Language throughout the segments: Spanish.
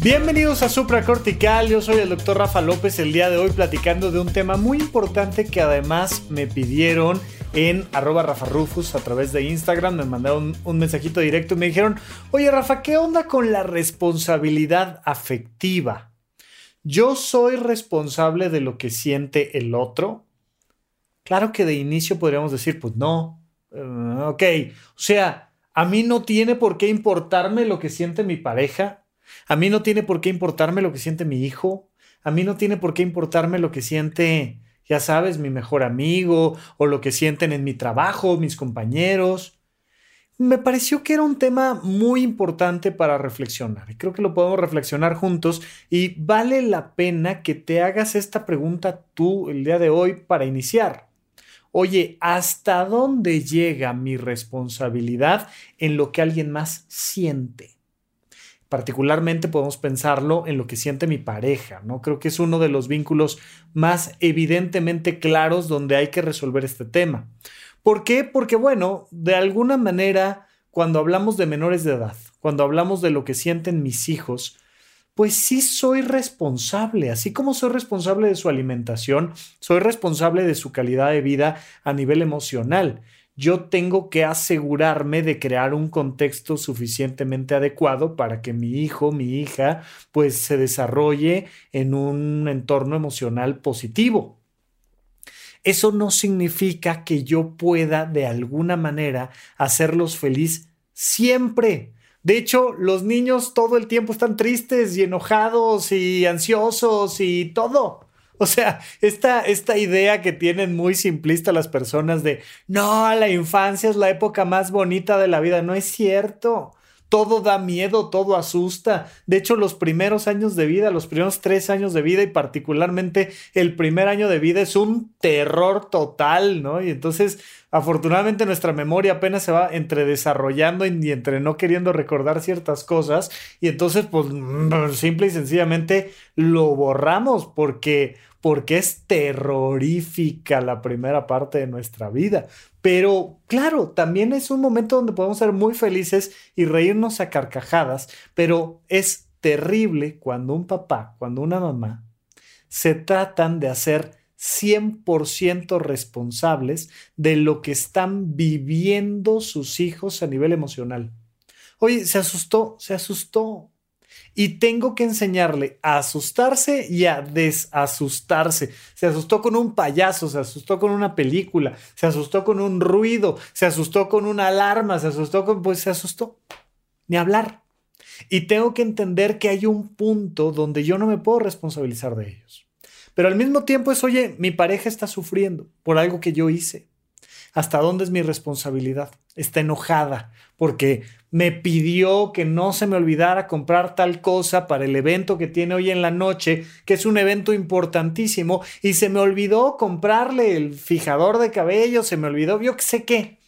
Bienvenidos a Supracortical, yo soy el doctor Rafa López el día de hoy platicando de un tema muy importante que además me pidieron en arroba Rufus a través de Instagram, me mandaron un mensajito directo y me dijeron, oye Rafa, ¿qué onda con la responsabilidad afectiva? ¿Yo soy responsable de lo que siente el otro? Claro que de inicio podríamos decir, pues no. Uh, ok, o sea, a mí no tiene por qué importarme lo que siente mi pareja. A mí no tiene por qué importarme lo que siente mi hijo. A mí no tiene por qué importarme lo que siente, ya sabes, mi mejor amigo o lo que sienten en mi trabajo, mis compañeros me pareció que era un tema muy importante para reflexionar creo que lo podemos reflexionar juntos y vale la pena que te hagas esta pregunta tú el día de hoy para iniciar. Oye, ¿hasta dónde llega mi responsabilidad en lo que alguien más siente? Particularmente podemos pensarlo en lo que siente mi pareja, ¿no? Creo que es uno de los vínculos más evidentemente claros donde hay que resolver este tema. ¿Por qué? Porque, bueno, de alguna manera, cuando hablamos de menores de edad, cuando hablamos de lo que sienten mis hijos, pues sí soy responsable, así como soy responsable de su alimentación, soy responsable de su calidad de vida a nivel emocional. Yo tengo que asegurarme de crear un contexto suficientemente adecuado para que mi hijo, mi hija, pues se desarrolle en un entorno emocional positivo. Eso no significa que yo pueda de alguna manera hacerlos feliz siempre. De hecho, los niños todo el tiempo están tristes y enojados y ansiosos y todo. O sea, esta, esta idea que tienen muy simplista las personas de, no, la infancia es la época más bonita de la vida, no es cierto todo da miedo, todo asusta. De hecho, los primeros años de vida, los primeros tres años de vida y particularmente el primer año de vida es un terror total, ¿no? Y entonces, afortunadamente nuestra memoria apenas se va entre desarrollando y entre no queriendo recordar ciertas cosas y entonces, pues, simple y sencillamente lo borramos porque porque es terrorífica la primera parte de nuestra vida. Pero claro, también es un momento donde podemos ser muy felices y reírnos a carcajadas, pero es terrible cuando un papá, cuando una mamá se tratan de hacer 100% responsables de lo que están viviendo sus hijos a nivel emocional. Oye, se asustó, se asustó y tengo que enseñarle a asustarse y a desasustarse. Se asustó con un payaso, se asustó con una película, se asustó con un ruido, se asustó con una alarma, se asustó con, pues se asustó. Ni hablar. Y tengo que entender que hay un punto donde yo no me puedo responsabilizar de ellos. Pero al mismo tiempo es, oye, mi pareja está sufriendo por algo que yo hice. ¿Hasta dónde es mi responsabilidad? Está enojada porque me pidió que no se me olvidara comprar tal cosa para el evento que tiene hoy en la noche, que es un evento importantísimo, y se me olvidó comprarle el fijador de cabello, se me olvidó, yo qué sé qué.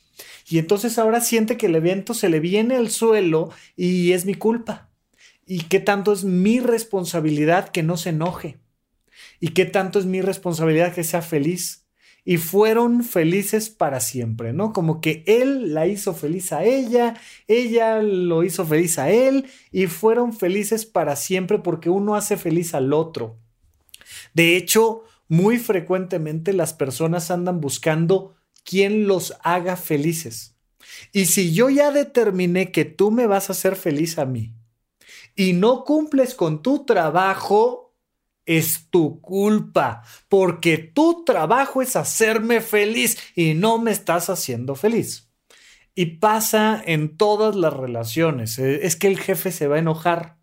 Y entonces ahora siente que el evento se le viene al suelo y es mi culpa. ¿Y qué tanto es mi responsabilidad que no se enoje? ¿Y qué tanto es mi responsabilidad que sea feliz? Y fueron felices para siempre, ¿no? Como que él la hizo feliz a ella, ella lo hizo feliz a él y fueron felices para siempre porque uno hace feliz al otro. De hecho, muy frecuentemente las personas andan buscando quién los haga felices. Y si yo ya determiné que tú me vas a hacer feliz a mí y no cumples con tu trabajo, es tu culpa, porque tu trabajo es hacerme feliz y no me estás haciendo feliz. Y pasa en todas las relaciones. Eh, es que el jefe se va a enojar.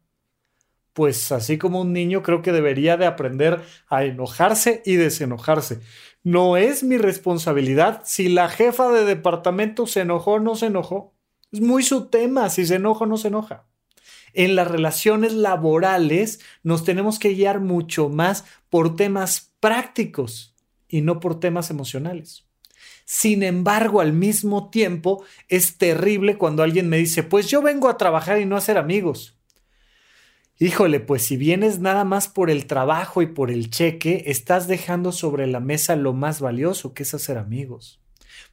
Pues así como un niño creo que debería de aprender a enojarse y desenojarse. No es mi responsabilidad si la jefa de departamento se enojó o no se enojó. Es muy su tema, si se enoja o no se enoja. En las relaciones laborales nos tenemos que guiar mucho más por temas prácticos y no por temas emocionales. Sin embargo, al mismo tiempo, es terrible cuando alguien me dice, pues yo vengo a trabajar y no a ser amigos. Híjole, pues si vienes nada más por el trabajo y por el cheque, estás dejando sobre la mesa lo más valioso, que es hacer amigos.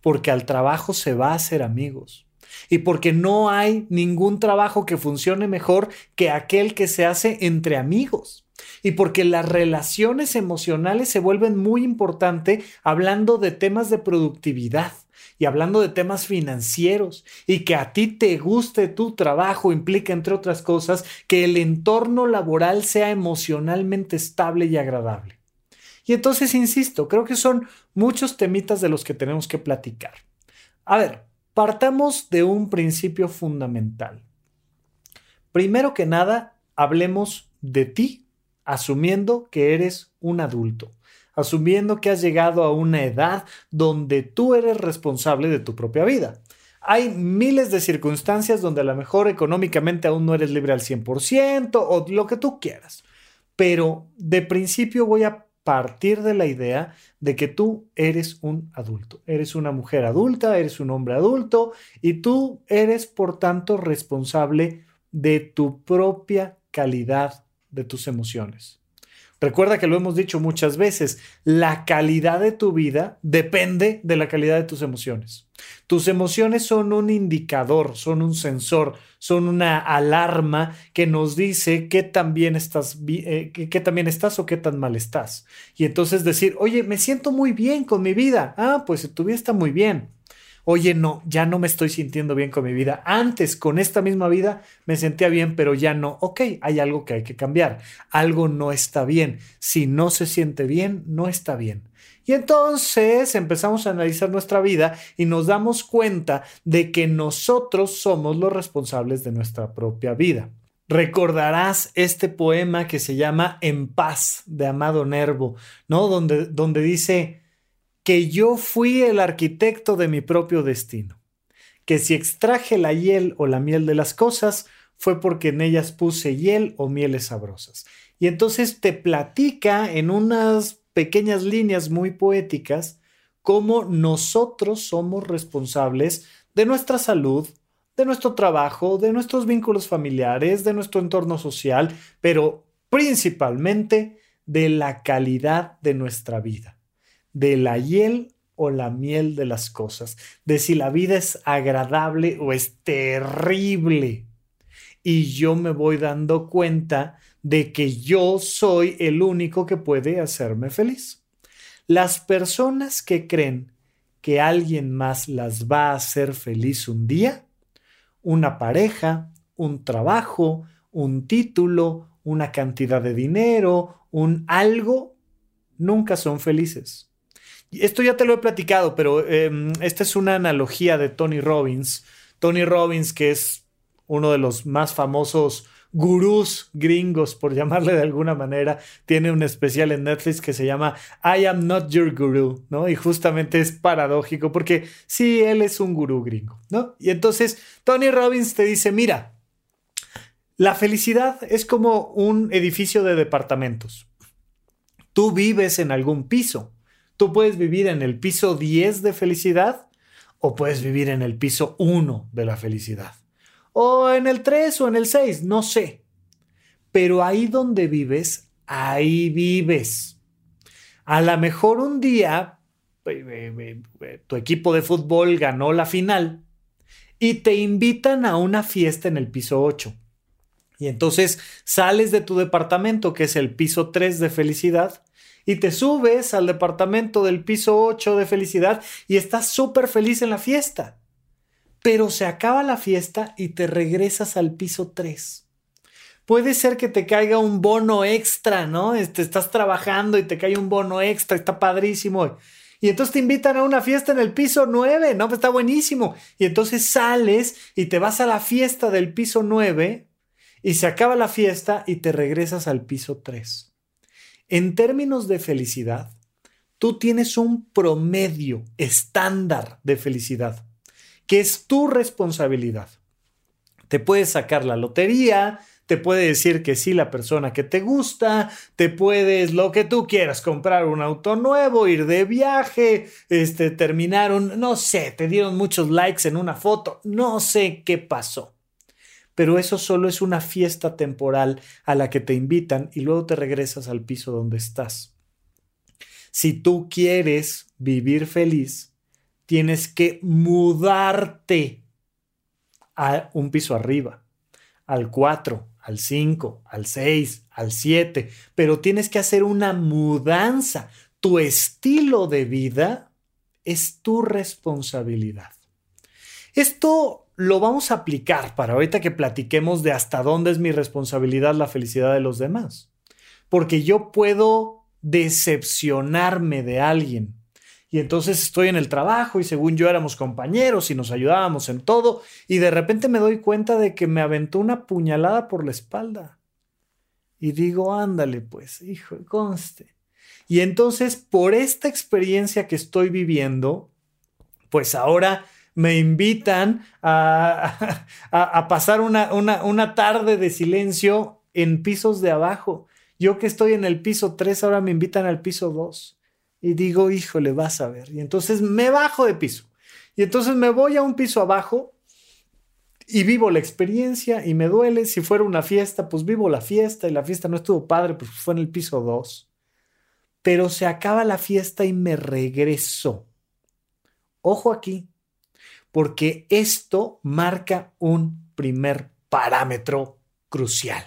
Porque al trabajo se va a hacer amigos. Y porque no hay ningún trabajo que funcione mejor que aquel que se hace entre amigos. Y porque las relaciones emocionales se vuelven muy importantes hablando de temas de productividad y hablando de temas financieros y que a ti te guste tu trabajo implica, entre otras cosas, que el entorno laboral sea emocionalmente estable y agradable. Y entonces, insisto, creo que son muchos temitas de los que tenemos que platicar. A ver, partamos de un principio fundamental. Primero que nada, hablemos de ti, asumiendo que eres un adulto asumiendo que has llegado a una edad donde tú eres responsable de tu propia vida. Hay miles de circunstancias donde a lo mejor económicamente aún no eres libre al 100% o lo que tú quieras. Pero de principio voy a partir de la idea de que tú eres un adulto, eres una mujer adulta, eres un hombre adulto y tú eres por tanto responsable de tu propia calidad de tus emociones. Recuerda que lo hemos dicho muchas veces, la calidad de tu vida depende de la calidad de tus emociones. Tus emociones son un indicador, son un sensor, son una alarma que nos dice qué tan bien estás, eh, qué estás o qué tan mal estás. Y entonces decir, oye, me siento muy bien con mi vida. Ah, pues tu vida está muy bien oye, no, ya no me estoy sintiendo bien con mi vida. Antes, con esta misma vida, me sentía bien, pero ya no. Ok, hay algo que hay que cambiar. Algo no está bien. Si no se siente bien, no está bien. Y entonces empezamos a analizar nuestra vida y nos damos cuenta de que nosotros somos los responsables de nuestra propia vida. Recordarás este poema que se llama En paz de Amado Nervo, ¿no? Donde, donde dice, que yo fui el arquitecto de mi propio destino, que si extraje la hiel o la miel de las cosas, fue porque en ellas puse hiel o mieles sabrosas. Y entonces te platica en unas pequeñas líneas muy poéticas cómo nosotros somos responsables de nuestra salud, de nuestro trabajo, de nuestros vínculos familiares, de nuestro entorno social, pero principalmente de la calidad de nuestra vida de la hiel o la miel de las cosas, de si la vida es agradable o es terrible. Y yo me voy dando cuenta de que yo soy el único que puede hacerme feliz. Las personas que creen que alguien más las va a hacer feliz un día, una pareja, un trabajo, un título, una cantidad de dinero, un algo, nunca son felices esto ya te lo he platicado, pero em, esta es una analogía de Tony Robbins. Tony Robbins, que es uno de los más famosos gurús gringos, por llamarle de alguna manera, tiene un especial en Netflix que se llama I am not your guru, ¿no? Y justamente es paradójico porque sí, él es un gurú gringo, ¿no? Y entonces Tony Robbins te dice, mira, la felicidad es como un edificio de departamentos. Tú vives en algún piso Tú puedes vivir en el piso 10 de felicidad o puedes vivir en el piso 1 de la felicidad. O en el 3 o en el 6, no sé. Pero ahí donde vives, ahí vives. A lo mejor un día eh, eh, eh, tu equipo de fútbol ganó la final y te invitan a una fiesta en el piso 8. Y entonces sales de tu departamento, que es el piso 3 de felicidad, y te subes al departamento del piso 8 de felicidad y estás súper feliz en la fiesta. Pero se acaba la fiesta y te regresas al piso 3. Puede ser que te caiga un bono extra, ¿no? Este, estás trabajando y te cae un bono extra, está padrísimo. Y entonces te invitan a una fiesta en el piso 9, ¿no? Pues está buenísimo. Y entonces sales y te vas a la fiesta del piso 9 y se acaba la fiesta y te regresas al piso 3. En términos de felicidad, tú tienes un promedio estándar de felicidad, que es tu responsabilidad. Te puede sacar la lotería, te puede decir que sí la persona que te gusta, te puedes lo que tú quieras, comprar un auto nuevo, ir de viaje, este, terminaron, no sé, te dieron muchos likes en una foto, no sé qué pasó. Pero eso solo es una fiesta temporal a la que te invitan y luego te regresas al piso donde estás. Si tú quieres vivir feliz, tienes que mudarte a un piso arriba, al 4, al 5, al 6, al 7, pero tienes que hacer una mudanza. Tu estilo de vida es tu responsabilidad. Esto lo vamos a aplicar para ahorita que platiquemos de hasta dónde es mi responsabilidad la felicidad de los demás. Porque yo puedo decepcionarme de alguien y entonces estoy en el trabajo y según yo éramos compañeros y nos ayudábamos en todo y de repente me doy cuenta de que me aventó una puñalada por la espalda. Y digo, ándale pues, hijo, conste. Y entonces por esta experiencia que estoy viviendo, pues ahora me invitan a, a, pasar una, una, una tarde de silencio en pisos de abajo. Yo que estoy en el piso 3, ahora me invitan al piso 2 y digo, híjole, vas a ver. Y entonces me bajo de piso. Y entonces me voy a un piso abajo y vivo la experiencia y me duele. Si fuera una fiesta, pues vivo la fiesta y la fiesta no estuvo padre, pues fue en el piso 2. Pero se acaba la fiesta y me regreso. Ojo aquí, porque esto marca un primer parámetro crucial.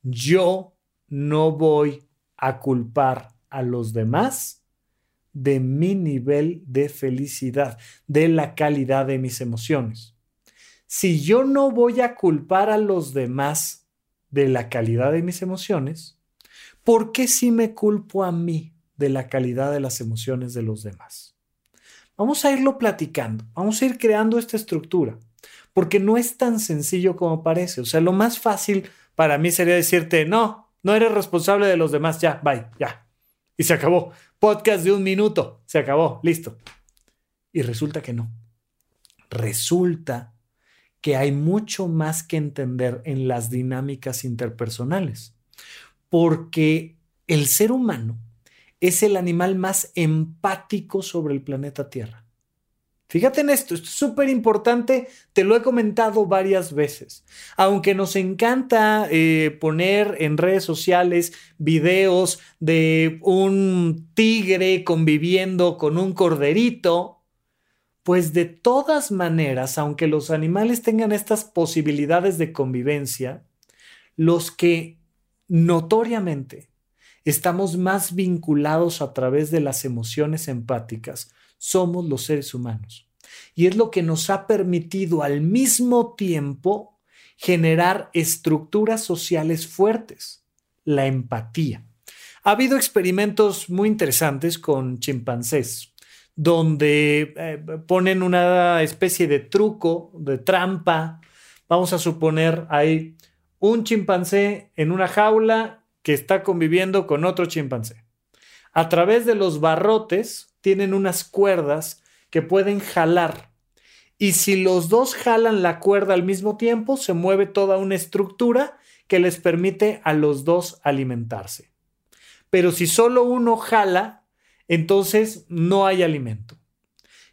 Yo no voy a culpar a los demás de mi nivel de felicidad, de la calidad de mis emociones. Si yo no voy a culpar a los demás de la calidad de mis emociones, ¿por qué si me culpo a mí de la calidad de las emociones de los demás? Vamos a irlo platicando, vamos a ir creando esta estructura, porque no es tan sencillo como parece. O sea, lo más fácil para mí sería decirte, no, no eres responsable de los demás, ya, bye, ya, y se acabó. Podcast de un minuto, se acabó, listo. Y resulta que no. Resulta que hay mucho más que entender en las dinámicas interpersonales, porque el ser humano es el animal más empático sobre el planeta Tierra. Fíjate en esto, es súper importante, te lo he comentado varias veces. Aunque nos encanta eh, poner en redes sociales videos de un tigre conviviendo con un corderito, pues de todas maneras, aunque los animales tengan estas posibilidades de convivencia, los que notoriamente estamos más vinculados a través de las emociones empáticas somos los seres humanos. Y es lo que nos ha permitido al mismo tiempo generar estructuras sociales fuertes, la empatía. Ha habido experimentos muy interesantes con chimpancés, donde eh, ponen una especie de truco, de trampa. Vamos a suponer, hay un chimpancé en una jaula que está conviviendo con otro chimpancé. A través de los barrotes tienen unas cuerdas que pueden jalar. Y si los dos jalan la cuerda al mismo tiempo, se mueve toda una estructura que les permite a los dos alimentarse. Pero si solo uno jala, entonces no hay alimento.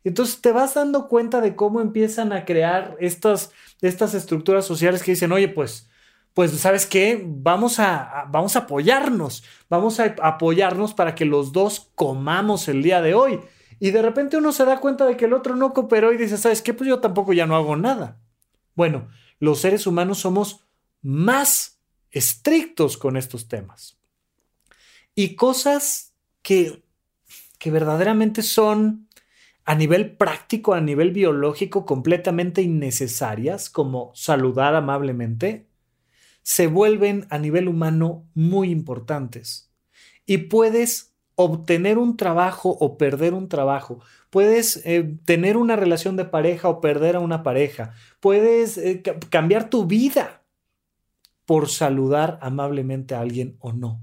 Entonces te vas dando cuenta de cómo empiezan a crear estas, estas estructuras sociales que dicen, oye, pues, pues, ¿sabes qué? Vamos a, vamos a apoyarnos, vamos a apoyarnos para que los dos comamos el día de hoy. Y de repente uno se da cuenta de que el otro no cooperó y dice, ¿sabes qué? Pues yo tampoco ya no hago nada. Bueno, los seres humanos somos más estrictos con estos temas. Y cosas que, que verdaderamente son a nivel práctico, a nivel biológico, completamente innecesarias, como saludar amablemente, se vuelven a nivel humano muy importantes. Y puedes obtener un trabajo o perder un trabajo. Puedes eh, tener una relación de pareja o perder a una pareja. Puedes eh, cambiar tu vida por saludar amablemente a alguien o no.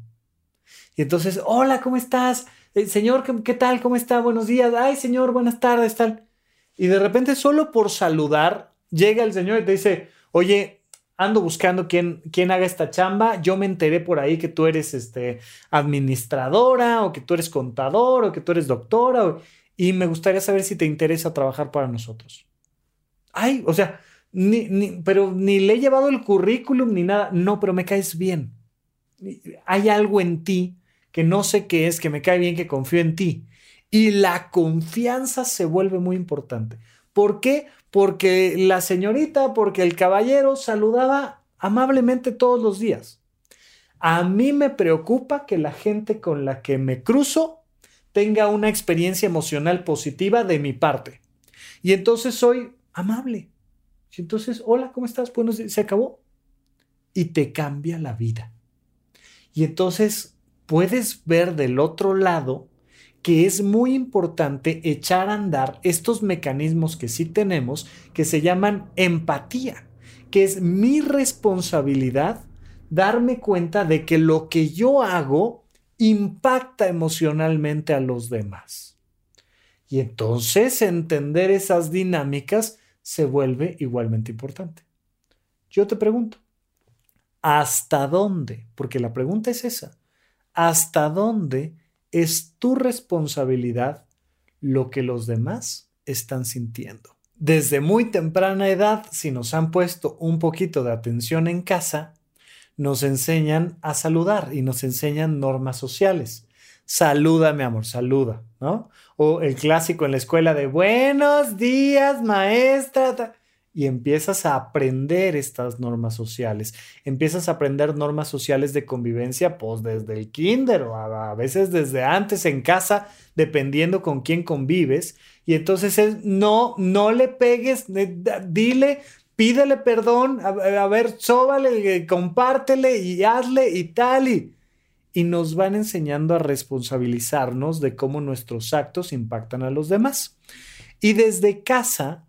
Y entonces, hola, ¿cómo estás? Eh, señor, ¿qué, ¿qué, tal? ¿Cómo está? Buenos días. Ay, señor, buenas tardes, tal. Y de repente, solo por saludar, llega el señor y te dice, oye, ando buscando quién, quién haga esta chamba, yo me enteré por ahí que tú eres este, administradora o que tú eres contador o que tú eres doctora y me gustaría saber si te interesa trabajar para nosotros. Ay, o sea, ni, pero ni le he llevado el currículum ni nada, no, pero me caes bien. Hay algo en ti que no sé qué es, que me cae bien, que confío en ti. Y la confianza se vuelve muy importante. ¿Por qué? Porque la señorita, porque el caballero saludaba amablemente todos los días. A mí me preocupa que la gente con la que me cruzo tenga una experiencia emocional positiva de mi parte. Y entonces soy amable. Y entonces, hola, ¿cómo estás? Bueno, se acabó. Y te cambia la vida. Y entonces puedes ver del otro lado que es muy importante echar a andar estos mecanismos que sí tenemos, que se llaman empatía, que es mi responsabilidad darme cuenta de que lo que yo hago impacta emocionalmente a los demás. Y entonces entender esas dinámicas se vuelve igualmente importante. Yo te pregunto, ¿hasta dónde? Porque la pregunta es esa, ¿hasta dónde es tu responsabilidad lo que los demás están sintiendo. Desde muy temprana edad, si nos han puesto un poquito de atención en casa, nos enseñan a saludar y nos enseñan normas sociales. Saluda, mi amor, saluda, ¿no? O el clásico en la escuela de buenos días, maestra y empiezas a aprender estas normas sociales. Empiezas a aprender normas sociales de convivencia, pues desde el kinder o a, veces desde antes en casa, dependiendo con quién convives. Y entonces es, no, no le pegues, dile, pídele perdón, a, ver, sóbale, compártele y hazle y tal. Y, y nos van enseñando a responsabilizarnos de cómo nuestros actos impactan a los demás. Y desde casa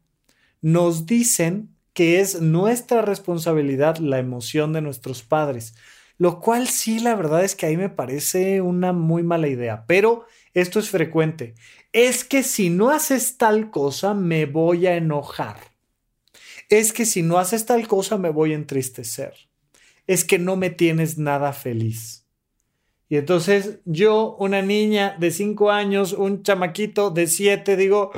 nos dicen que es nuestra responsabilidad la emoción de nuestros padres, lo cual sí, la verdad es que ahí me parece una muy mala idea, pero esto es frecuente. Es que si no haces tal cosa, me voy a enojar. Es que si no haces tal cosa, me voy a entristecer. Es que no me tienes nada feliz. Y entonces yo, una niña de cinco años, un chamaquito de siete, digo,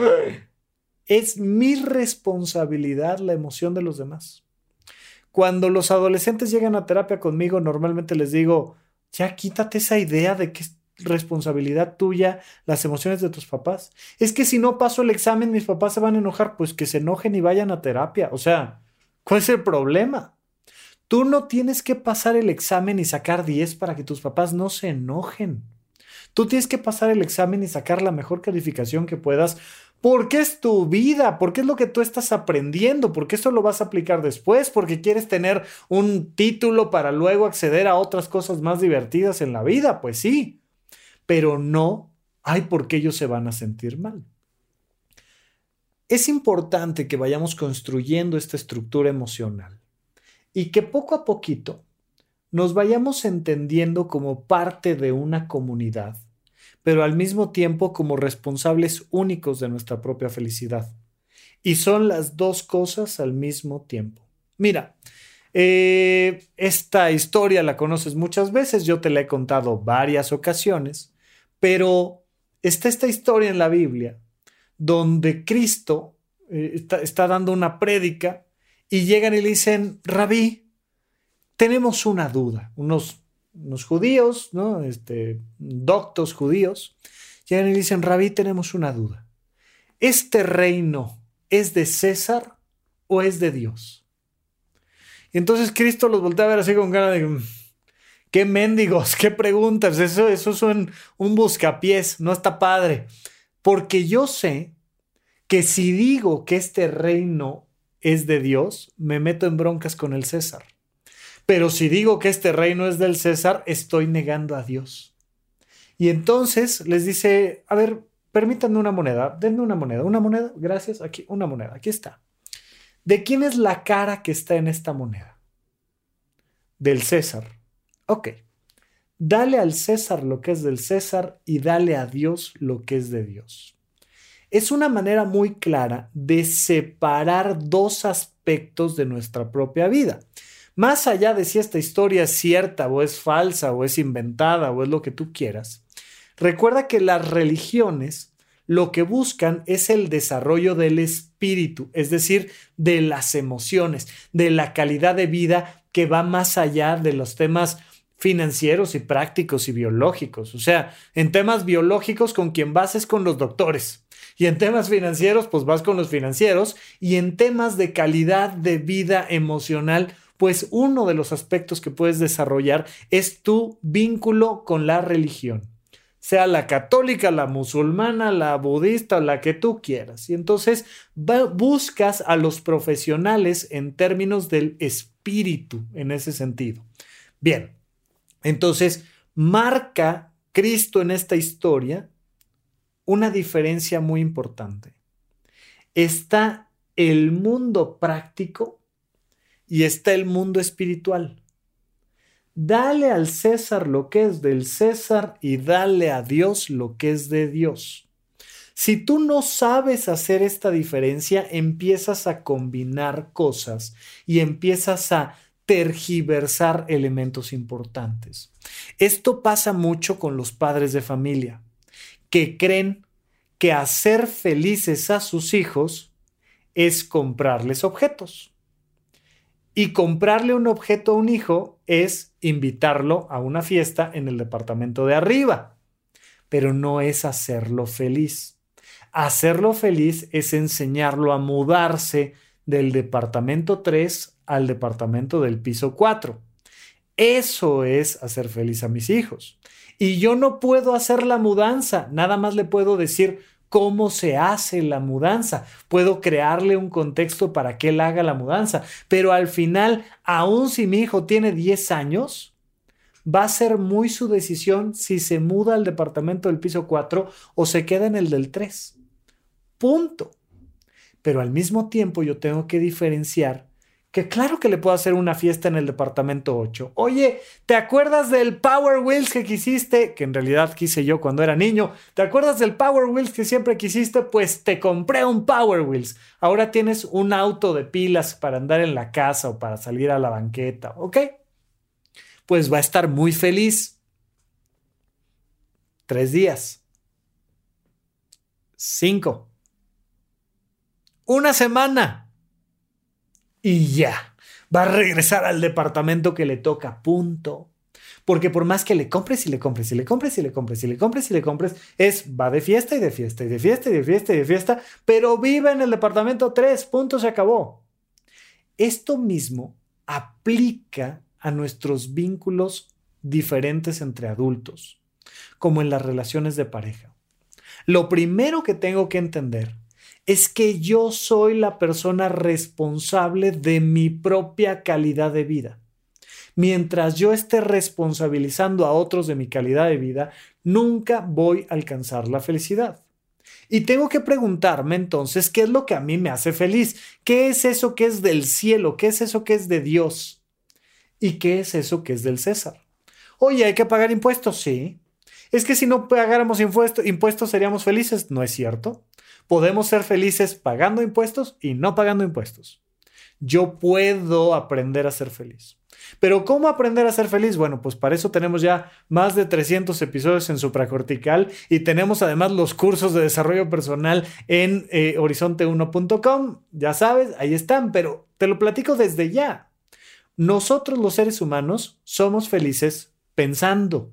es mi responsabilidad la emoción de los demás. Cuando los adolescentes llegan a terapia conmigo, normalmente les digo, ya quítate esa idea de que es responsabilidad tuya las emociones de tus papás. Es que si no paso el examen, mis papás se van a enojar, pues que se enojen y vayan a terapia. O sea, ¿cuál es el problema? Tú no tienes que pasar el examen y sacar 10 para que tus papás no se enojen. Tú tienes que pasar el examen y sacar la mejor calificación que puedas porque es tu vida, porque es lo que tú estás aprendiendo, porque eso lo vas a aplicar después, porque quieres tener un título para luego acceder a otras cosas más divertidas en la vida, pues sí, pero no hay por qué ellos se van a sentir mal. Es importante que vayamos construyendo esta estructura emocional y que poco a poquito nos vayamos entendiendo como parte de una comunidad pero al mismo tiempo como responsables únicos de nuestra propia felicidad. Y son las dos cosas al mismo tiempo. Mira, eh, esta historia la conoces muchas veces, yo te la he contado varias ocasiones, pero está esta historia en la Biblia donde Cristo eh, está, está dando una prédica y llegan y le dicen, rabí, tenemos una duda, unos unos judíos, ¿no? Este, doctos judíos, llegan y dicen, Rabí, tenemos una duda. ¿Este reino es de César o es de Dios? Y entonces Cristo los voltea a ver así con cara de, mm, qué mendigos, qué preguntas, eso, eso es un, un buscapiés, no está padre. Porque yo sé que si digo que este reino es de Dios, me meto en broncas con el César. Pero si digo que este reino es del César, estoy negando a Dios. Y entonces les dice, a ver, permítanme una moneda, denme una moneda, una moneda, gracias, aquí, una moneda, aquí está. ¿De quién es la cara que está en esta moneda? Del César. Ok. Dale al César lo que es del César y dale a Dios lo que es de Dios. Es una manera muy clara de separar dos aspectos de nuestra propia vida. Más allá de si esta historia es cierta o es falsa o es inventada o es lo que tú quieras, recuerda que las religiones lo que buscan es el desarrollo del espíritu, es decir, de las emociones, de la calidad de vida que va más allá de los temas financieros y prácticos y biológicos. O sea, en temas biológicos con quien vas es con los doctores. Y en temas financieros, pues vas con los financieros. Y en temas de calidad de vida emocional, pues uno de los aspectos que puedes desarrollar es tu vínculo con la religión sea la católica, la musulmana, la budista, la que tú quieras. Y entonces buscas a los profesionales en términos del espíritu, en ese sentido. Bien, entonces marca Cristo en esta historia una diferencia muy importante. Está el mundo práctico y está el mundo espiritual. Dale al César lo que es del César y dale a Dios lo que es de Dios. Si tú no sabes hacer esta diferencia, empiezas a combinar cosas y empiezas a tergiversar elementos importantes. Esto pasa mucho con los padres de familia, que creen que hacer felices a sus hijos es comprarles objetos. Y comprarle un objeto a un hijo es invitarlo a una fiesta en el departamento de arriba, pero no es hacerlo feliz. Hacerlo feliz es enseñarlo a mudarse del departamento 3 al departamento del piso 4. Eso es hacer feliz a mis hijos. Y yo no puedo hacer la mudanza, nada más le puedo decir, cómo se hace la mudanza. Puedo crearle un contexto para que él haga la mudanza. Pero al final, aun si mi hijo tiene 10 años, va a ser muy su decisión si se muda al departamento del piso 4 o se queda en el del 3. Punto. Pero al mismo tiempo yo tengo que diferenciar que claro que le puedo hacer una fiesta en el departamento 8. Oye, ¿te acuerdas del Power Wheels que quisiste? Que en realidad quise yo cuando era niño. ¿Te acuerdas del Power Wheels que siempre quisiste? Pues te compré un Power Wheels. Ahora tienes un auto de pilas para andar en la casa o para salir a la banqueta, ¿ok? Pues va a estar muy feliz. Tres días. Cinco. Una semana y ya. Va a regresar al departamento que le toca, punto. Porque por más que le compres y le compres y le compres y le compres y le compres y le compres, es va de fiesta y de fiesta y de fiesta y de fiesta y de fiesta, pero vive en el departamento 3, punto, se acabó. Esto mismo aplica a nuestros vínculos diferentes entre adultos, como en las relaciones de pareja. Lo primero que tengo que entender es que yo soy la persona responsable de mi propia calidad de vida. Mientras yo esté responsabilizando a otros de mi calidad de vida, nunca voy a alcanzar la felicidad. Y tengo que preguntarme entonces, ¿qué es lo que a mí me hace feliz? ¿Qué es eso que es del cielo? ¿Qué es eso que es de Dios? ¿Y qué es eso que es del César? Oye, ¿hay que pagar impuestos? Sí. ¿Es que si no pagáramos impuestos, impuestos seríamos felices? No es cierto. Podemos ser felices pagando impuestos y no pagando impuestos. Yo puedo aprender a ser feliz. Pero ¿cómo aprender a ser feliz? Bueno, pues para eso tenemos ya más de 300 episodios en supracortical y tenemos además los cursos de desarrollo personal en eh, horizonte1.com. Ya sabes, ahí están, pero te lo platico desde ya. Nosotros los seres humanos somos felices pensando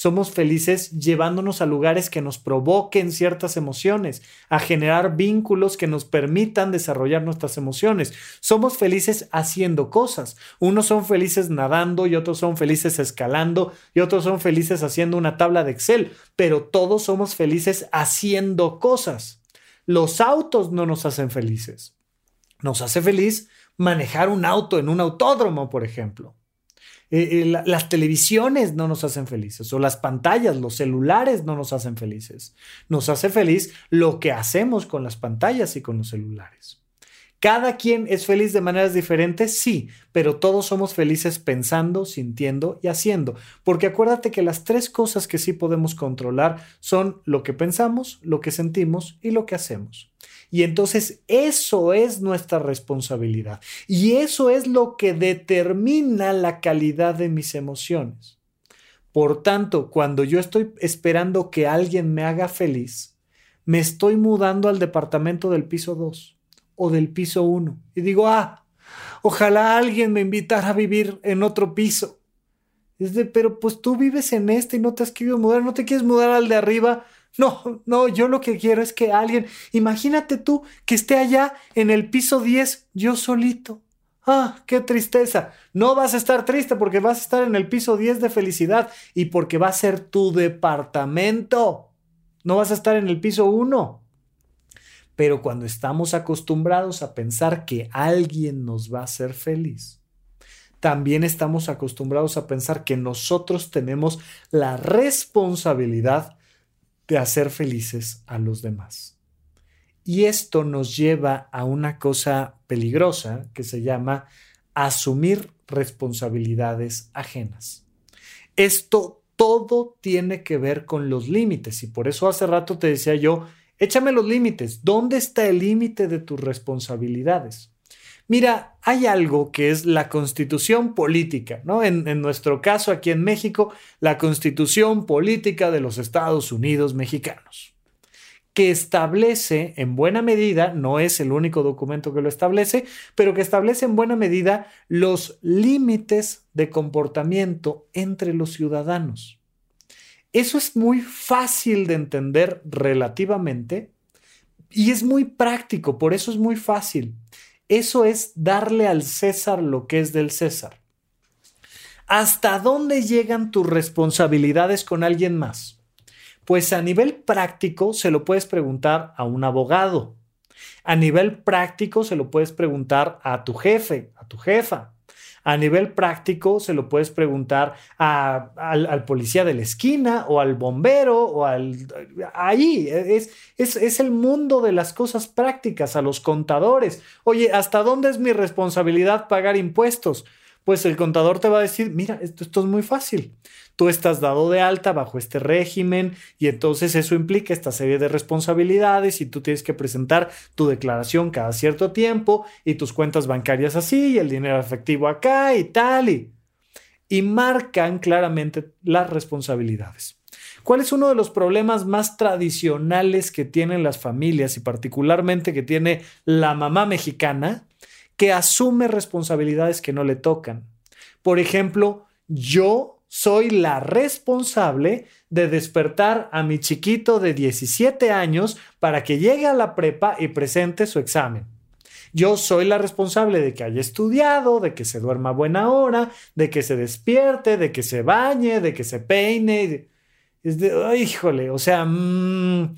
somos felices llevándonos a lugares que nos provoquen ciertas emociones, a generar vínculos que nos permitan desarrollar nuestras emociones. Somos felices haciendo cosas. Unos son felices nadando y otros son felices escalando y otros son felices haciendo una tabla de Excel, pero todos somos felices haciendo cosas. Los autos no nos hacen felices. Nos hace feliz manejar un auto en un autódromo, por ejemplo. Eh, eh, las televisiones no nos hacen felices, o las pantallas, los celulares no nos hacen felices. Nos hace feliz lo que hacemos con las pantallas y con los celulares. ¿Cada quien es feliz de maneras diferentes? Sí, pero todos somos felices pensando, sintiendo y haciendo. Porque acuérdate que las tres cosas que sí podemos controlar son lo que pensamos, lo que sentimos y lo que hacemos. Y entonces eso es nuestra responsabilidad. Y eso es lo que determina la calidad de mis emociones. Por tanto, cuando yo estoy esperando que alguien me haga feliz, me estoy mudando al departamento del piso 2 o del piso 1 y digo, ah, ojalá alguien me invitara a vivir en otro piso. Es de, pero pues tú vives en este y no te has querido mudar, no te quieres mudar al de arriba. No, no, yo lo que quiero es que alguien, imagínate tú que esté allá en el piso 10, yo solito. Ah, qué tristeza. No vas a estar triste porque vas a estar en el piso 10 de felicidad y porque va a ser tu departamento. No vas a estar en el piso 1. Pero cuando estamos acostumbrados a pensar que alguien nos va a hacer feliz, también estamos acostumbrados a pensar que nosotros tenemos la responsabilidad de hacer felices a los demás. Y esto nos lleva a una cosa peligrosa que se llama asumir responsabilidades ajenas. Esto todo tiene que ver con los límites y por eso hace rato te decía yo, échame los límites. ¿Dónde está el límite de tus responsabilidades? Mira, hay algo que es la constitución política, ¿no? En, en, nuestro caso aquí en México, la constitución política de los Estados Unidos mexicanos que establece en buena medida, no es el único documento que lo establece, pero que establece en buena medida los límites de comportamiento entre los ciudadanos. Eso es muy fácil de entender relativamente y es muy práctico, por eso es muy fácil. Eso es darle al César lo que es del César. ¿Hasta dónde llegan tus responsabilidades con alguien más? Pues a nivel práctico se lo puedes preguntar a un abogado. A nivel práctico se lo puedes preguntar a tu jefe, a tu jefa. A nivel práctico se lo puedes preguntar al, policía de la esquina o al bombero o al... Ahí es, es, es el mundo de las cosas prácticas, a los contadores. Oye, ¿hasta dónde es mi responsabilidad pagar impuestos? Pues el contador te va a decir, mira, esto, es muy fácil. Tú estás dado de alta bajo este régimen y entonces eso implica esta serie de responsabilidades y tú tienes que presentar tu declaración cada cierto tiempo y tus cuentas bancarias así y el dinero efectivo acá y tal y, y marcan claramente las responsabilidades. ¿Cuál es uno de los problemas más tradicionales que tienen las familias y particularmente que tiene la mamá mexicana que asume responsabilidades que no le tocan? Por ejemplo, yo soy la responsable de despertar a mi chiquito de 17 años para que llegue a la prepa y presente su examen. Yo soy la responsable de que haya estudiado, de que se duerma a buena hora, de que se despierte, de que se bañe, de que se peine. De, híjole, o sea, mm,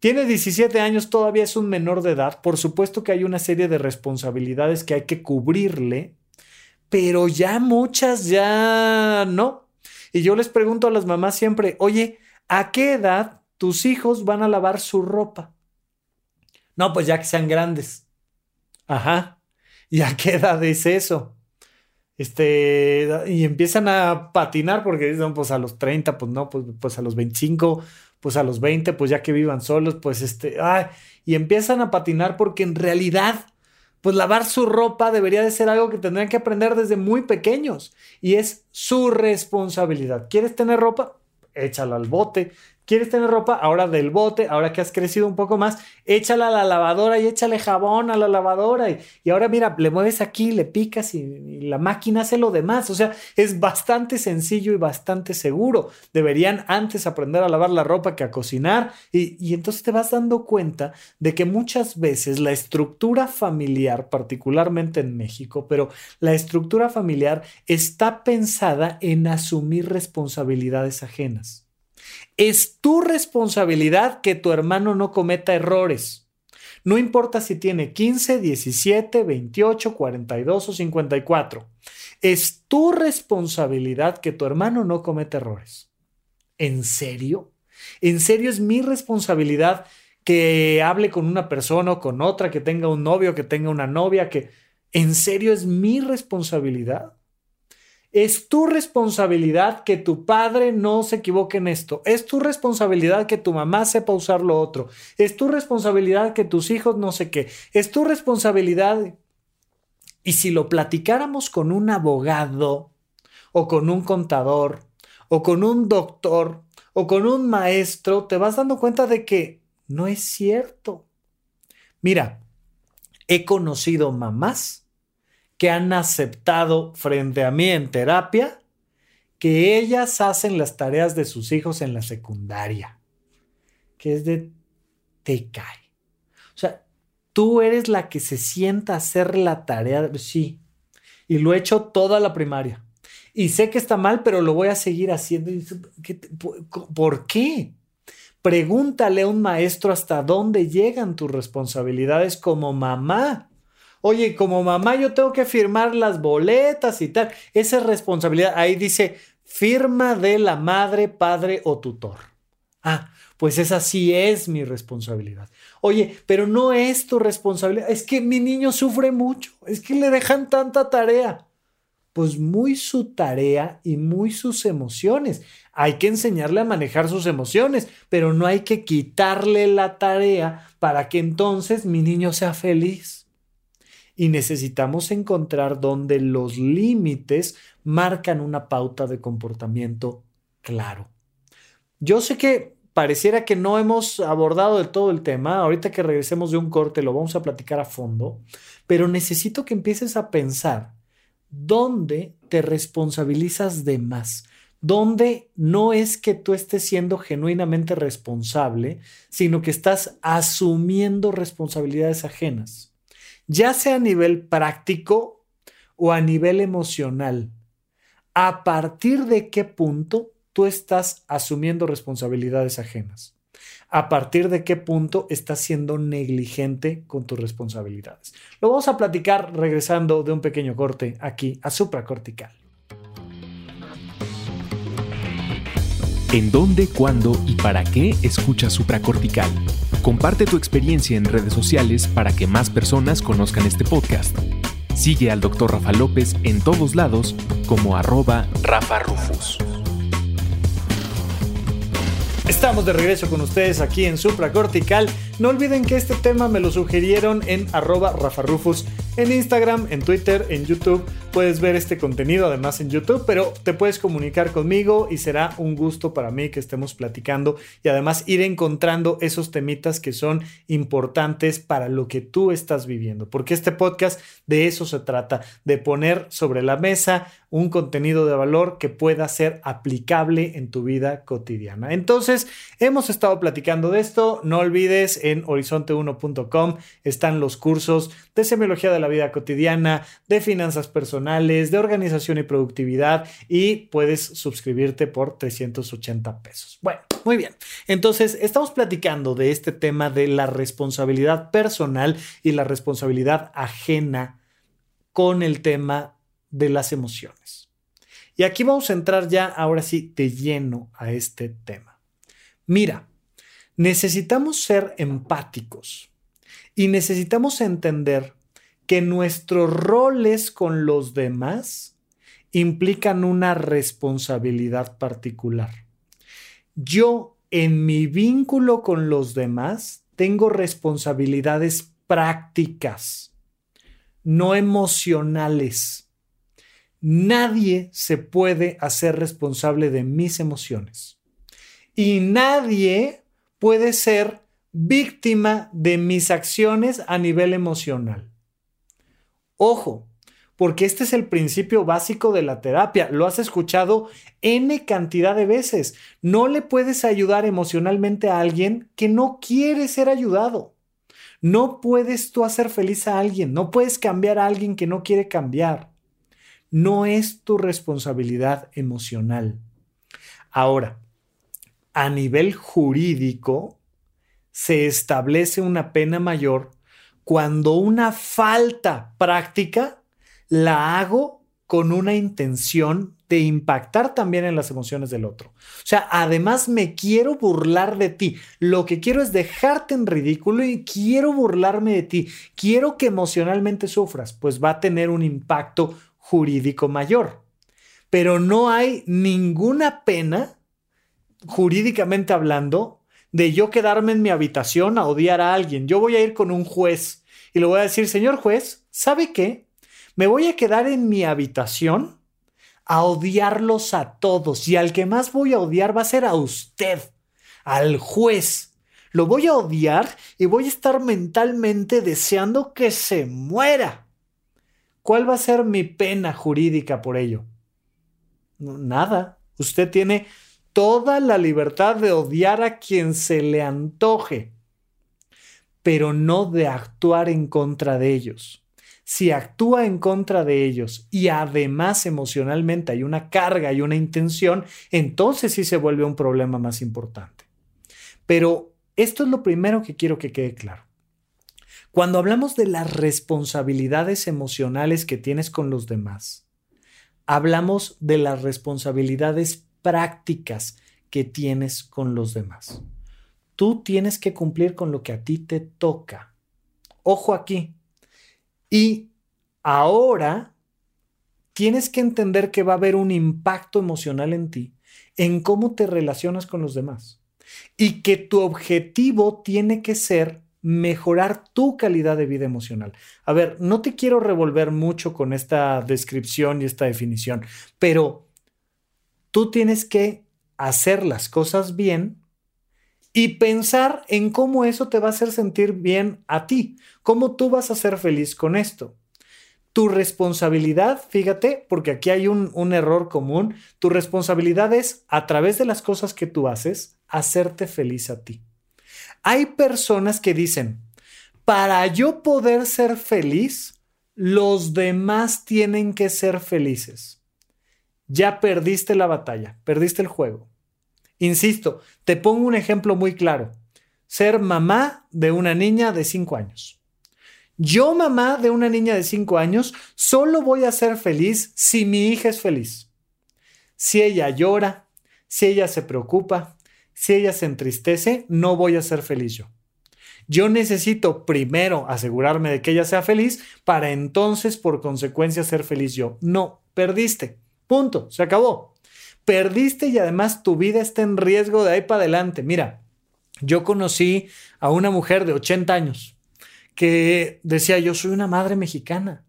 tiene 17 años, todavía es un menor de edad. Por supuesto que hay una serie de responsabilidades que hay que cubrirle, pero ya muchas ya no. Y yo les pregunto a las mamás siempre, oye, ¿a qué edad tus hijos van a lavar su ropa? No, pues ya que sean grandes. Ajá. ¿Y a qué edad es eso? Este, y empiezan a patinar porque dicen, pues a los 30, pues no, pues, pues a los 25, pues a los 20, pues ya que vivan solos, pues este, ay, y empiezan a patinar porque en realidad pues lavar su ropa debería de ser algo que tendrían que aprender desde muy pequeños y es su responsabilidad. ¿Quieres tener ropa? Échala al bote. ¿Quieres tener ropa? Ahora del bote, ahora que has crecido un poco más, échala a la lavadora y échale jabón a la lavadora. Y, ahora mira, le mueves aquí, le picas y, la máquina hace lo demás. O sea, es bastante sencillo y bastante seguro. Deberían antes aprender a lavar la ropa que a cocinar. Y, entonces te vas dando cuenta de que muchas veces la estructura familiar, particularmente en México, pero la estructura familiar está pensada en asumir responsabilidades ajenas. Es tu responsabilidad que tu hermano no cometa errores. No importa si tiene 15, 17, 28, 42 o 54. Es tu responsabilidad que tu hermano no cometa errores. ¿En serio? ¿En serio es mi responsabilidad que hable con una persona o con otra, que tenga un novio, que tenga una novia, que en serio es mi responsabilidad. Es tu responsabilidad que tu padre no se equivoque en esto. Es tu responsabilidad que tu mamá sepa usar lo otro. Es tu responsabilidad que tus hijos no sé qué. Es tu responsabilidad. Y si lo platicáramos con un abogado o con un contador o con un doctor o con un maestro, te vas dando cuenta de que no es cierto. Mira, he conocido mamás que han aceptado frente a mí en terapia que ellas hacen las tareas de sus hijos en la secundaria, que es de te cae. O sea, tú eres la que se sienta a hacer la tarea, sí, y lo he hecho toda la primaria. Y sé que está mal, pero lo voy a seguir haciendo. ¿Por qué? Pregúntale a un maestro hasta dónde llegan tus responsabilidades como mamá. Oye, como mamá yo tengo que firmar las boletas y tal. Esa es responsabilidad. Ahí dice firma de la madre, padre o tutor. Ah, pues esa sí es mi responsabilidad. Oye, pero no es tu responsabilidad. Es que mi niño sufre mucho. Es que le dejan tanta tarea. Pues muy su tarea y muy sus emociones. Hay que enseñarle a manejar sus emociones, pero no hay que quitarle la tarea para que entonces mi niño sea feliz y necesitamos encontrar donde los límites marcan una pauta de comportamiento claro. Yo sé que pareciera que no hemos abordado de todo el tema, ahorita que regresemos de un corte lo vamos a platicar a fondo, pero necesito que empieces a pensar dónde te responsabilizas de más, donde no es que tú estés siendo genuinamente responsable, sino que estás asumiendo responsabilidades ajenas ya sea a nivel práctico o a nivel emocional. ¿A partir de qué punto tú estás asumiendo responsabilidades ajenas? ¿A partir de qué punto estás siendo negligente con tus responsabilidades? Lo vamos a platicar regresando de un pequeño corte aquí a supracortical. ¿En dónde, cuándo y para qué escucha supracortical? Comparte tu experiencia en redes sociales para que más personas conozcan este podcast. Sigue al Dr. Rafa López en todos lados como arroba Rafa Rufus. Estamos de regreso con ustedes aquí en Supracortical. No olviden que este tema me lo sugirieron en arroba Rafa Rufus en Instagram, en Twitter, en YouTube. Puedes ver este contenido además en YouTube, pero te puedes comunicar conmigo y será un gusto para mí que estemos platicando y además ir encontrando esos temitas que son importantes para lo que tú estás viviendo, porque este podcast de eso se trata, de poner sobre la mesa un contenido de valor que pueda ser aplicable en tu vida cotidiana. Entonces, hemos estado platicando de esto, no olvides en horizonte1.com están los cursos de semiología de la vida cotidiana, de finanzas personales, de organización y productividad y puedes suscribirte por 380 pesos. Bueno, muy bien. Entonces, estamos platicando de este tema de la responsabilidad personal y la responsabilidad ajena con el tema de las emociones. Y aquí vamos a entrar ya ahora sí de lleno a este tema. Mira, necesitamos ser empáticos y necesitamos entender que nuestros roles con los demás implican una responsabilidad particular. Yo en mi vínculo con los demás tengo responsabilidades prácticas, no emocionales. Nadie se puede hacer responsable de mis emociones. Y nadie puede ser víctima de mis acciones a nivel emocional. Ojo, porque este es el principio básico de la terapia. Lo has escuchado N cantidad de veces. No le puedes ayudar emocionalmente a alguien que no quiere ser ayudado. No puedes tú hacer feliz a alguien. No puedes cambiar a alguien que no quiere cambiar. No es tu responsabilidad emocional. Ahora, a nivel jurídico, se establece una pena mayor cuando una falta práctica la hago con una intención de impactar también en las emociones del otro. O sea, además me quiero burlar de ti. Lo que quiero es dejarte en ridículo y quiero burlarme de ti. Quiero que emocionalmente sufras, pues va a tener un impacto jurídico mayor. Pero no hay ninguna pena, jurídicamente hablando, de yo quedarme en mi habitación a odiar a alguien. Yo voy a ir con un juez y le voy a decir, señor juez, ¿sabe qué? Me voy a quedar en mi habitación a odiarlos a todos y al que más voy a odiar va a ser a usted, al juez. Lo voy a odiar y voy a estar mentalmente deseando que se muera. ¿Cuál va a ser mi pena jurídica por ello? Nada. Usted tiene toda la libertad de odiar a quien se le antoje, pero no de actuar en contra de ellos si actúa en contra de ellos y además emocionalmente hay una carga y una intención, entonces sí se vuelve un problema más importante. Pero esto es lo primero que quiero que quede claro. Cuando hablamos de las responsabilidades emocionales que tienes con los demás, hablamos de las responsabilidades prácticas que tienes con los demás. Tú tienes que cumplir con lo que a ti te toca. Ojo aquí, y ahora tienes que entender que va a haber un impacto emocional en ti, en cómo te relacionas con los demás. Y que tu objetivo tiene que ser mejorar tu calidad de vida emocional. A ver, no te quiero revolver mucho con esta descripción y esta definición, pero tú tienes que hacer las cosas bien y pensar en cómo eso te va a hacer sentir bien a ti, cómo tú vas a ser feliz con esto. Tu responsabilidad, fíjate, porque aquí hay un, error común, tu responsabilidad es, a través de las cosas que tú haces, hacerte feliz a ti. Hay personas que dicen, para yo poder ser feliz, los demás tienen que ser felices. Ya perdiste la batalla, perdiste el juego. Insisto, te pongo un ejemplo muy claro. Ser mamá de una niña de 5 años. Yo, mamá de una niña de 5 años, solo voy a ser feliz si mi hija es feliz. Si ella llora, si ella se preocupa, si ella se entristece, no voy a ser feliz yo. Yo necesito primero asegurarme de que ella sea feliz para entonces por consecuencia ser feliz yo. No, perdiste. Punto, se acabó perdiste y además tu vida está en riesgo de ahí para adelante. Mira, yo conocí a una mujer de 80 años que decía, yo soy una madre mexicana.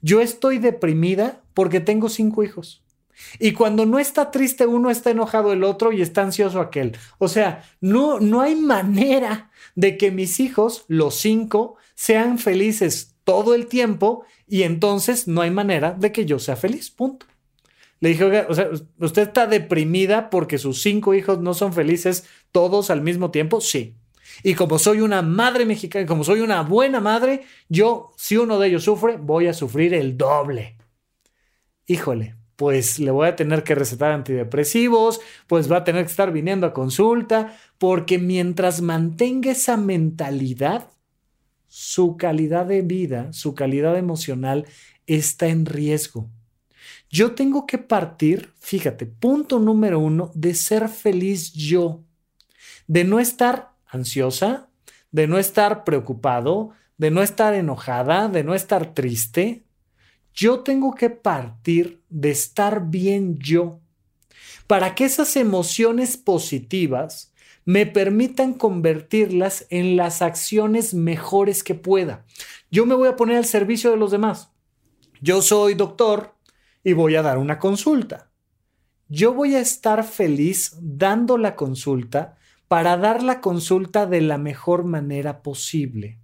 Yo estoy deprimida porque tengo cinco hijos. Y cuando no está triste uno, está enojado el otro y está ansioso aquel. O sea, no, no hay manera de que mis hijos, los cinco, sean felices todo el tiempo y entonces no hay manera de que yo sea feliz. Punto. Le dije, oiga, o sea, ¿usted está deprimida porque sus cinco hijos no son felices todos al mismo tiempo? Sí. Y como soy una madre mexicana, como soy una buena madre, yo, si uno de ellos sufre, voy a sufrir el doble. Híjole, pues le voy a tener que recetar antidepresivos, pues va a tener que estar viniendo a consulta, porque mientras mantenga esa mentalidad, su calidad de vida, su calidad emocional está en riesgo. Yo tengo que partir, fíjate, punto número uno, de ser feliz yo, de no estar ansiosa, de no estar preocupado, de no estar enojada, de no estar triste. Yo tengo que partir de estar bien yo, para que esas emociones positivas me permitan convertirlas en las acciones mejores que pueda. Yo me voy a poner al servicio de los demás. Yo soy doctor, y voy a dar una consulta. Yo voy a estar feliz dando la consulta para dar la consulta de la mejor manera posible.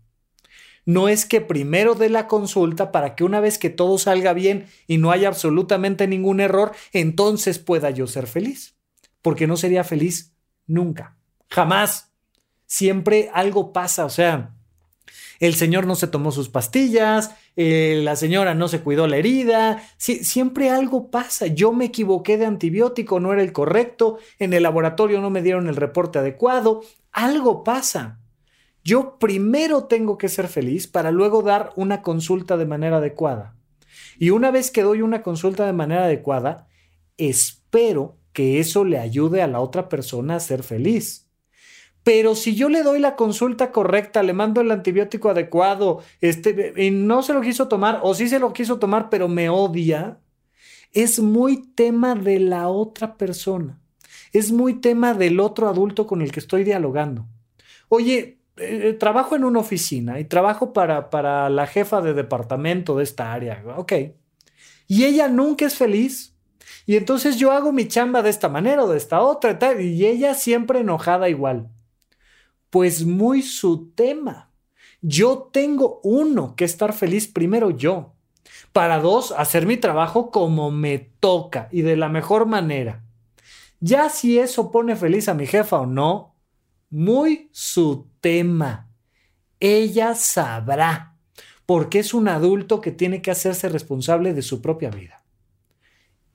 No es que primero dé la consulta para que una vez que todo salga bien y no haya absolutamente ningún error, entonces pueda yo ser feliz. Porque no sería feliz nunca. Jamás. Siempre algo pasa. O sea, el señor no se tomó sus pastillas, eh, la señora no se cuidó la herida, siempre algo pasa, yo me equivoqué de antibiótico, no era el correcto, en el laboratorio no me dieron el reporte adecuado, algo pasa. Yo primero tengo que ser feliz para luego dar una consulta de manera adecuada. Y una vez que doy una consulta de manera adecuada, espero que eso le ayude a la otra persona a ser feliz. Pero si yo le doy la consulta correcta, le mando el antibiótico adecuado, este, y no se lo quiso tomar, o sí se lo quiso tomar, pero me odia, es muy tema de la otra persona. Es muy tema del otro adulto con el que estoy dialogando. Oye, eh, trabajo en una oficina y trabajo para, para la jefa de departamento de esta área. Ok. Y ella nunca es feliz. Y entonces yo hago mi chamba de esta manera o de esta otra y ella siempre enojada igual. Pues muy su tema. Yo tengo uno que estar feliz primero yo. Para dos, hacer mi trabajo como me toca y de la mejor manera. Ya si eso pone feliz a mi jefa o no, muy su tema. Ella sabrá, porque es un adulto que tiene que hacerse responsable de su propia vida.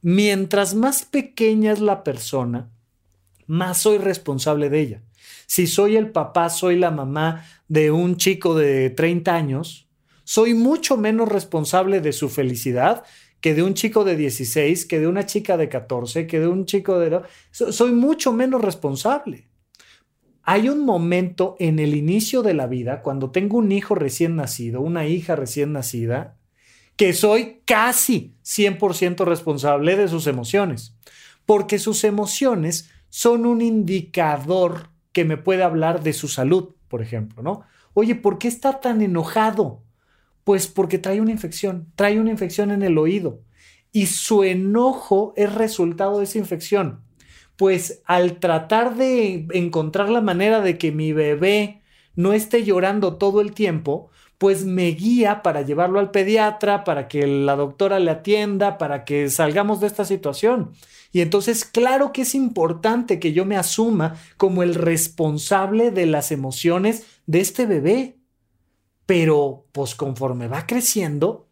Mientras más pequeña es la persona, más soy responsable de ella. Si soy el papá, soy la mamá de un chico de 30 años, soy mucho menos responsable de su felicidad que de un chico de 16, que de una chica de 14, que de un chico de... Soy mucho menos responsable. Hay un momento en el inicio de la vida, cuando tengo un hijo recién nacido, una hija recién nacida, que soy casi 100% responsable de sus emociones, porque sus emociones son un indicador que me puede hablar de su salud, por ejemplo, ¿no? Oye, ¿por qué está tan enojado? Pues porque trae una infección, trae una infección en el oído y su enojo es resultado de esa infección. Pues al tratar de encontrar la manera de que mi bebé no esté llorando todo el tiempo, pues me guía para llevarlo al pediatra, para que la doctora le atienda, para que salgamos de esta situación. Y entonces, claro que es importante que yo me asuma como el responsable de las emociones de este bebé. Pero, pues conforme va creciendo,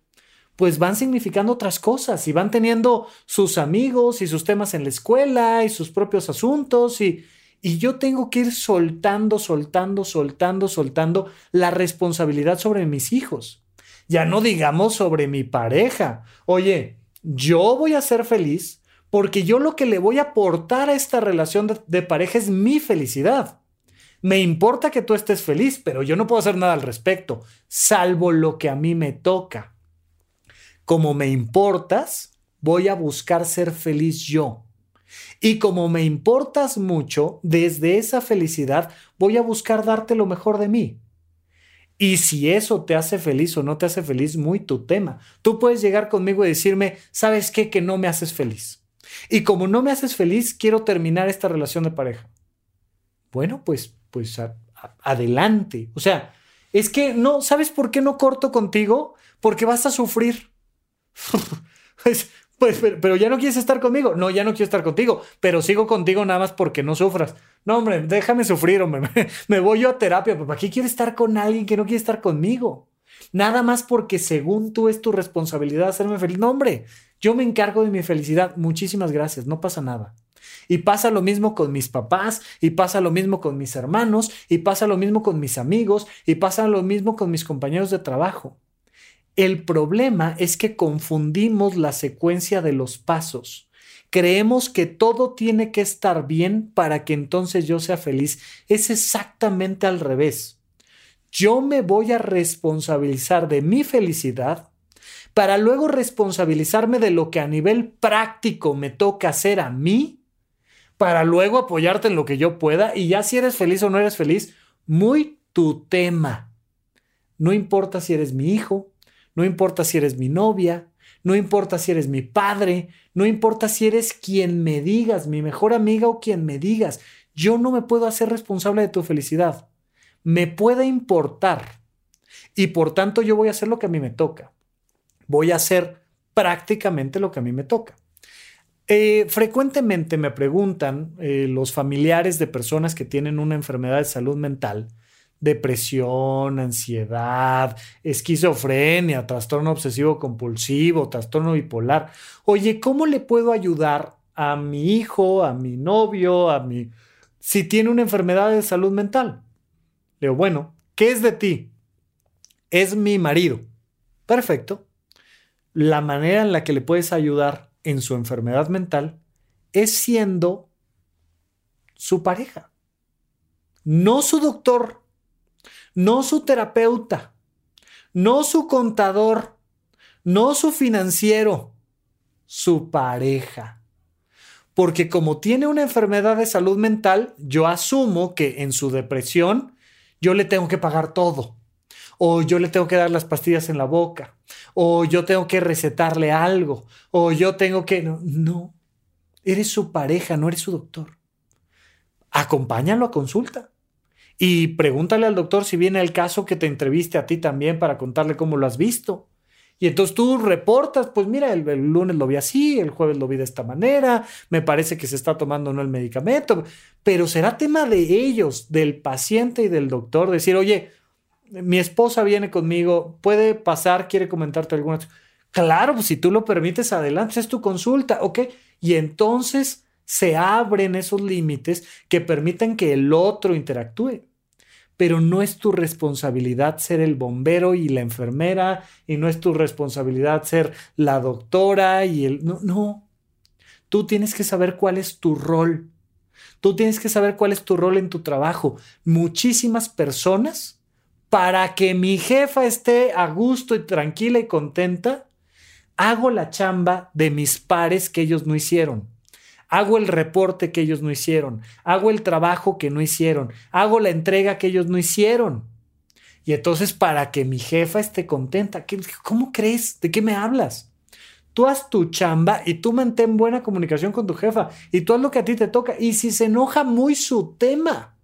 pues van significando otras cosas y van teniendo sus amigos y sus temas en la escuela y sus propios asuntos y, y yo tengo que ir soltando, soltando, soltando, soltando la responsabilidad sobre mis hijos. Ya no digamos sobre mi pareja. Oye, yo voy a ser feliz porque yo lo que le voy a aportar a esta relación de, pareja es mi felicidad. Me importa que tú estés feliz, pero yo no puedo hacer nada al respecto, salvo lo que a mí me toca. Como me importas, voy a buscar ser feliz yo. Y como me importas mucho, desde esa felicidad voy a buscar darte lo mejor de mí. Y si eso te hace feliz o no te hace feliz, muy tu tema. Tú puedes llegar conmigo y decirme, ¿sabes qué? Que no me haces feliz. Y como no me haces feliz, quiero terminar esta relación de pareja. Bueno, pues, pues adelante. O sea, es que no, ¿sabes por qué no corto contigo? Porque vas a sufrir. pues pero, ya no quieres estar conmigo. No, ya no quiero estar contigo, pero sigo contigo nada más porque no sufras. No, hombre, déjame sufrir, hombre. Me, voy yo a terapia. ¿Para qué quieres estar con alguien que no quiere estar conmigo? Nada más porque según tú es tu responsabilidad hacerme feliz. No, hombre, yo me encargo de mi felicidad. Muchísimas gracias, no pasa nada. Y pasa lo mismo con mis papás, y pasa lo mismo con mis hermanos, y pasa lo mismo con mis amigos, y pasa lo mismo con mis compañeros de trabajo. El problema es que confundimos la secuencia de los pasos. Creemos que todo tiene que estar bien para que entonces yo sea feliz. Es exactamente al revés. Yo me voy a responsabilizar de mi felicidad para luego responsabilizarme de lo que a nivel práctico me toca hacer a mí, para luego apoyarte en lo que yo pueda y ya si eres feliz o no eres feliz, muy tu tema. No importa si eres mi hijo, no importa si eres mi novia, no importa si eres mi padre, no importa si eres quien me digas, mi mejor amiga o quien me digas, yo no me puedo hacer responsable de tu felicidad. Me puede importar y por tanto yo voy a hacer lo que a mí me toca voy a hacer prácticamente lo que a mí me toca. Eh, frecuentemente me preguntan eh, los familiares de personas que tienen una enfermedad de salud mental, depresión, ansiedad, esquizofrenia, trastorno obsesivo compulsivo, trastorno bipolar. Oye, ¿cómo le puedo ayudar a mi hijo, a mi novio, a mi... si tiene una enfermedad de salud mental? Le digo, bueno, ¿qué es de ti? Es mi marido. Perfecto la manera en la que le puedes ayudar en su enfermedad mental es siendo su pareja, no su doctor, no su terapeuta, no su contador, no su financiero, su pareja. Porque como tiene una enfermedad de salud mental, yo asumo que en su depresión yo le tengo que pagar todo. O yo le tengo que dar las pastillas en la boca. O yo tengo que recetarle algo. O yo tengo que... No, no. Eres su pareja, no eres su doctor. Acompáñalo a consulta. Y pregúntale al doctor si viene el caso que te entreviste a ti también para contarle cómo lo has visto. Y entonces tú reportas, pues mira, el, lunes lo vi así, el jueves lo vi de esta manera, me parece que se está tomando no el medicamento, pero será tema de ellos, del paciente y del doctor, decir, oye, mi esposa viene conmigo, puede pasar, quiere comentarte alguna. Claro, pues si tú lo permites, adelante, es tu consulta, ¿ok? Y entonces se abren esos límites que permiten que el otro interactúe pero no es tu responsabilidad ser el bombero y la enfermera, y no es tu responsabilidad ser la doctora y el... No, no. Tú tienes que saber cuál es tu rol. Tú tienes que saber cuál es tu rol en tu trabajo. Muchísimas personas, para que mi jefa esté a gusto y tranquila y contenta, hago la chamba de mis pares que ellos no hicieron hago el reporte que ellos no hicieron, hago el trabajo que no hicieron, hago la entrega que ellos no hicieron. Y entonces para que mi jefa esté contenta, ¿cómo crees? ¿De qué me hablas? Tú haz tu chamba y tú mantén buena comunicación con tu jefa y tú haz lo que a ti te toca. Y si se enoja muy su tema.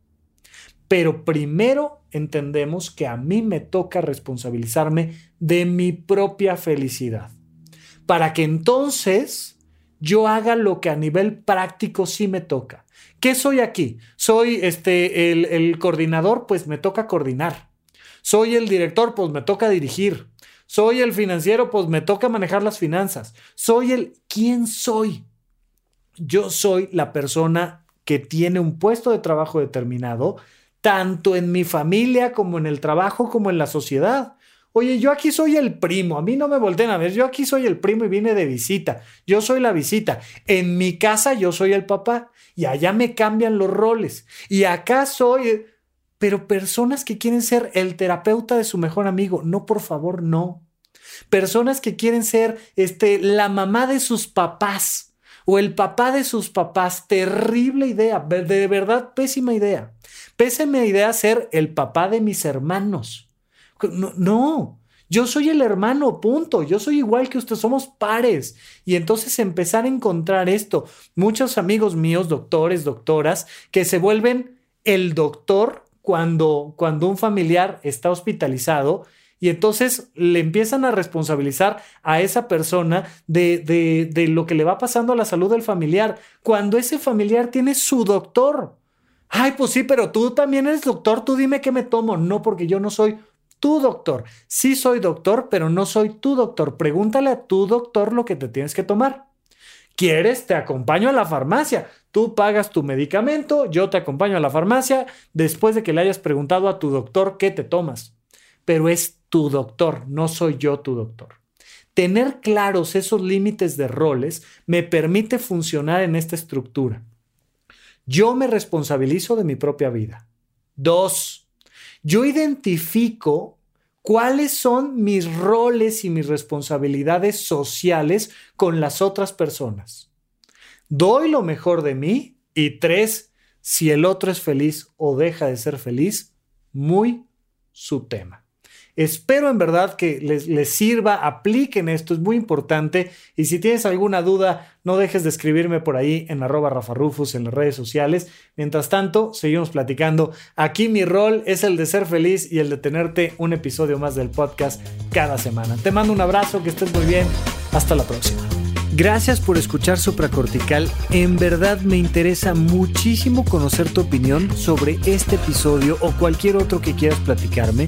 Pero primero entendemos que a mí me toca responsabilizarme de mi propia felicidad. Para que entonces yo haga lo que a nivel práctico sí me toca. ¿Qué soy aquí? Soy este, el, el coordinador, pues me toca coordinar. Soy el director, pues me toca dirigir. Soy el financiero, pues me toca manejar las finanzas. Soy el... ¿Quién soy? Yo soy la persona que tiene un puesto de trabajo determinado, tanto en mi familia como en el trabajo como en la sociedad. Oye, yo aquí soy el primo, a mí no me volteen a ver, yo aquí soy el primo y vine de visita, yo soy la visita. En mi casa yo soy el papá y allá me cambian los roles. Y acá soy, pero personas que quieren ser el terapeuta de su mejor amigo, no, por favor, no. Personas que quieren ser este, la mamá de sus papás o el papá de sus papás, terrible idea, de verdad pésima idea. Pésima idea ser el papá de mis hermanos no, yo soy el hermano, punto. Yo soy igual que usted, somos pares. Y entonces empezar a encontrar esto. Muchos amigos míos, doctores, doctoras, que se vuelven el doctor cuando, cuando un familiar está hospitalizado y entonces le empiezan a responsabilizar a esa persona de, de, de, lo que le va pasando a la salud del familiar, cuando ese familiar tiene su doctor. Ay, pues sí, pero tú también eres doctor, tú dime qué me tomo. No, porque yo no soy tu doctor. Sí soy doctor, pero no soy tu doctor. Pregúntale a tu doctor lo que te tienes que tomar. ¿Quieres? Te acompaño a la farmacia. Tú pagas tu medicamento, yo te acompaño a la farmacia después de que le hayas preguntado a tu doctor qué te tomas. Pero es tu doctor, no soy yo tu doctor. Tener claros esos límites de roles me permite funcionar en esta estructura. Yo me responsabilizo de mi propia vida. Dos, yo identifico cuáles son mis roles y mis responsabilidades sociales con las otras personas. Doy lo mejor de mí y tres, si el otro es feliz o deja de ser feliz, muy su tema. Espero en verdad que les, sirva, apliquen esto, es muy importante. Y si tienes alguna duda, no dejes de escribirme por ahí en arroba rafarufus en las redes sociales. Mientras tanto, seguimos platicando. Aquí mi rol es el de ser feliz y el de tenerte un episodio más del podcast cada semana. Te mando un abrazo, que estés muy bien. Hasta la próxima. Gracias por escuchar Supracortical. En verdad me interesa muchísimo conocer tu opinión sobre este episodio o cualquier otro que quieras platicarme.